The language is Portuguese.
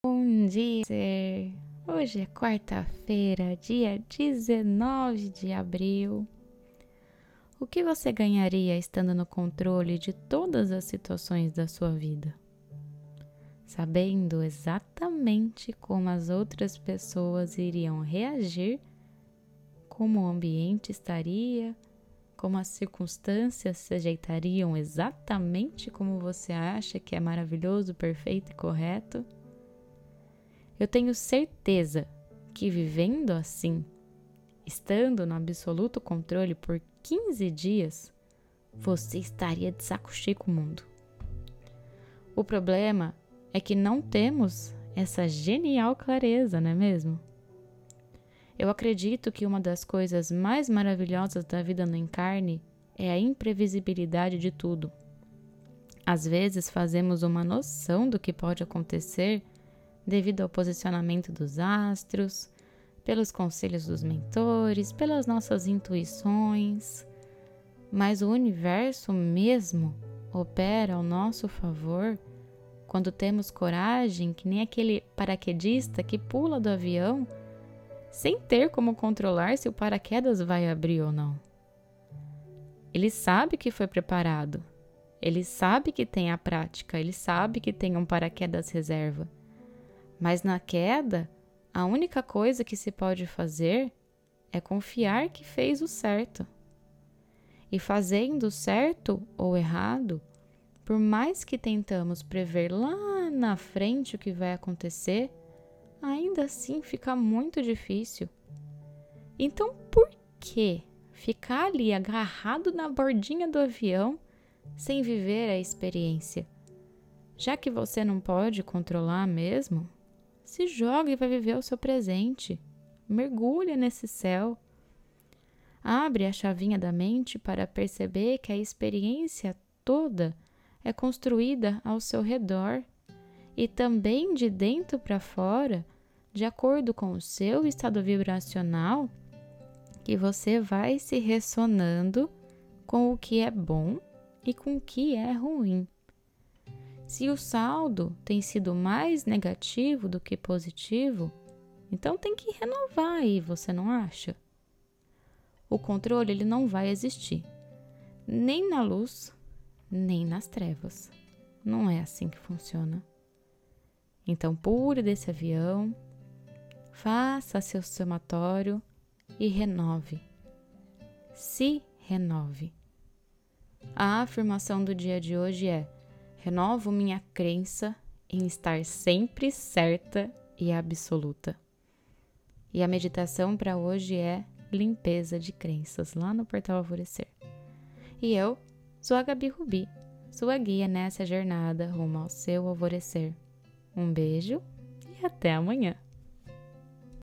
Bom dia! Hoje é quarta-feira, dia 19 de abril. O que você ganharia estando no controle de todas as situações da sua vida? Sabendo exatamente como as outras pessoas iriam reagir, como o ambiente estaria, como as circunstâncias se ajeitariam exatamente como você acha que é maravilhoso, perfeito e correto? Eu tenho certeza que vivendo assim, estando no absoluto controle por 15 dias, você estaria de saco cheio com o mundo. O problema é que não temos essa genial clareza, não é mesmo? Eu acredito que uma das coisas mais maravilhosas da vida no encarne é a imprevisibilidade de tudo. Às vezes fazemos uma noção do que pode acontecer devido ao posicionamento dos astros, pelos conselhos dos mentores, pelas nossas intuições. Mas o universo mesmo opera ao nosso favor quando temos coragem, que nem aquele paraquedista que pula do avião sem ter como controlar se o paraquedas vai abrir ou não. Ele sabe que foi preparado, ele sabe que tem a prática, ele sabe que tem um paraquedas reserva. Mas na queda, a única coisa que se pode fazer é confiar que fez o certo. E fazendo certo ou errado, por mais que tentamos prever lá na frente o que vai acontecer, ainda assim fica muito difícil. Então, por que ficar ali agarrado na bordinha do avião sem viver a experiência? Já que você não pode controlar mesmo, se joga e vai viver o seu presente. Mergulha nesse céu. Abre a chavinha da mente para perceber que a experiência toda é construída ao seu redor e também de dentro para fora, de acordo com o seu estado vibracional, que você vai se ressonando com o que é bom e com o que é ruim. Se o saldo tem sido mais negativo do que positivo, então tem que renovar aí, você não acha? O controle ele não vai existir, nem na luz, nem nas trevas. Não é assim que funciona. Então pule desse avião, faça seu somatório e renove. Se renove. A afirmação do dia de hoje é: Renovo minha crença em estar sempre certa e absoluta. E a meditação para hoje é limpeza de crenças lá no portal Alvorecer. E eu sou a Gabi Rubi, sua guia nessa jornada rumo ao seu alvorecer. Um beijo e até amanhã!